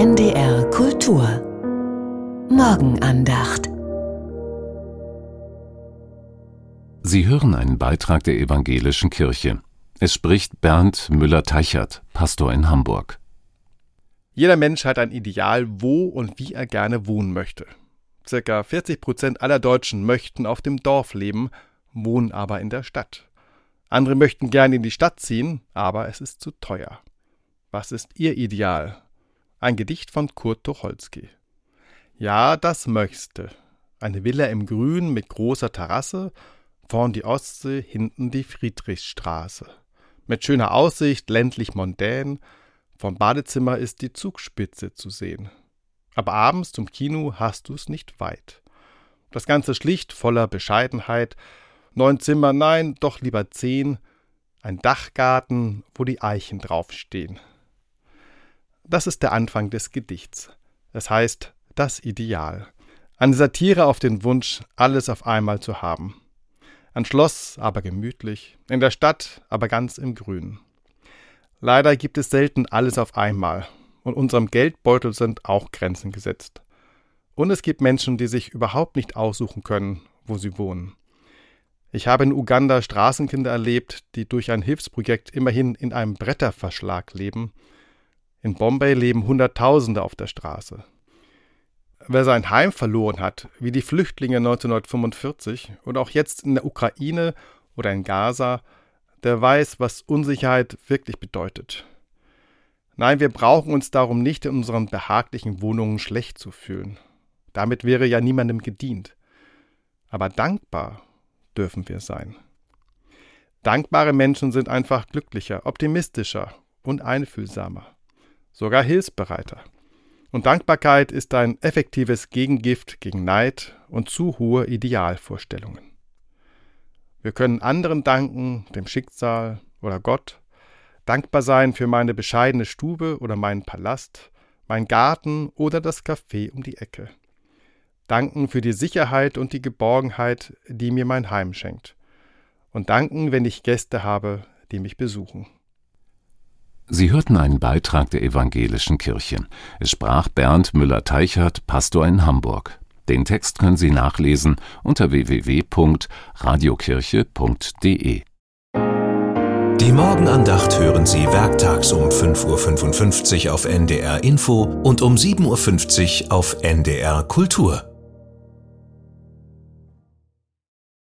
NDR Kultur Morgenandacht Sie hören einen Beitrag der Evangelischen Kirche. Es spricht Bernd Müller-Teichert, Pastor in Hamburg. Jeder Mensch hat ein Ideal, wo und wie er gerne wohnen möchte. Circa 40 Prozent aller Deutschen möchten auf dem Dorf leben, wohnen aber in der Stadt. Andere möchten gerne in die Stadt ziehen, aber es ist zu teuer. Was ist Ihr Ideal? Ein Gedicht von Kurt Tucholsky. Ja, das möchte. Eine Villa im Grün mit großer Terrasse, vorn die Ostsee, hinten die Friedrichstraße. Mit schöner Aussicht, ländlich mondän, vom Badezimmer ist die Zugspitze zu sehen. Aber abends zum Kino hast du's nicht weit. Das Ganze schlicht, voller Bescheidenheit. Neun Zimmer, nein, doch lieber zehn. Ein Dachgarten, wo die Eichen draufstehen. Das ist der Anfang des Gedichts. Es heißt Das Ideal. Eine Satire auf den Wunsch, alles auf einmal zu haben. Ein Schloss, aber gemütlich, in der Stadt, aber ganz im Grün. Leider gibt es selten alles auf einmal, und unserem Geldbeutel sind auch Grenzen gesetzt. Und es gibt Menschen, die sich überhaupt nicht aussuchen können, wo sie wohnen. Ich habe in Uganda Straßenkinder erlebt, die durch ein Hilfsprojekt immerhin in einem Bretterverschlag leben in Bombay leben Hunderttausende auf der Straße. Wer sein Heim verloren hat, wie die Flüchtlinge 1945 und auch jetzt in der Ukraine oder in Gaza, der weiß, was Unsicherheit wirklich bedeutet. Nein, wir brauchen uns darum nicht in unseren behaglichen Wohnungen schlecht zu fühlen. Damit wäre ja niemandem gedient. Aber dankbar dürfen wir sein. Dankbare Menschen sind einfach glücklicher, optimistischer und einfühlsamer sogar hilfsbereiter. Und Dankbarkeit ist ein effektives Gegengift gegen Neid und zu hohe Idealvorstellungen. Wir können anderen danken, dem Schicksal oder Gott, dankbar sein für meine bescheidene Stube oder meinen Palast, mein Garten oder das Café um die Ecke. Danken für die Sicherheit und die Geborgenheit, die mir mein Heim schenkt. Und danken, wenn ich Gäste habe, die mich besuchen. Sie hörten einen Beitrag der Evangelischen Kirche. Es sprach Bernd Müller-Teichert, Pastor in Hamburg. Den Text können Sie nachlesen unter www.radiokirche.de. Die Morgenandacht hören Sie werktags um 5.55 Uhr auf NDR Info und um 7.50 Uhr auf NDR Kultur.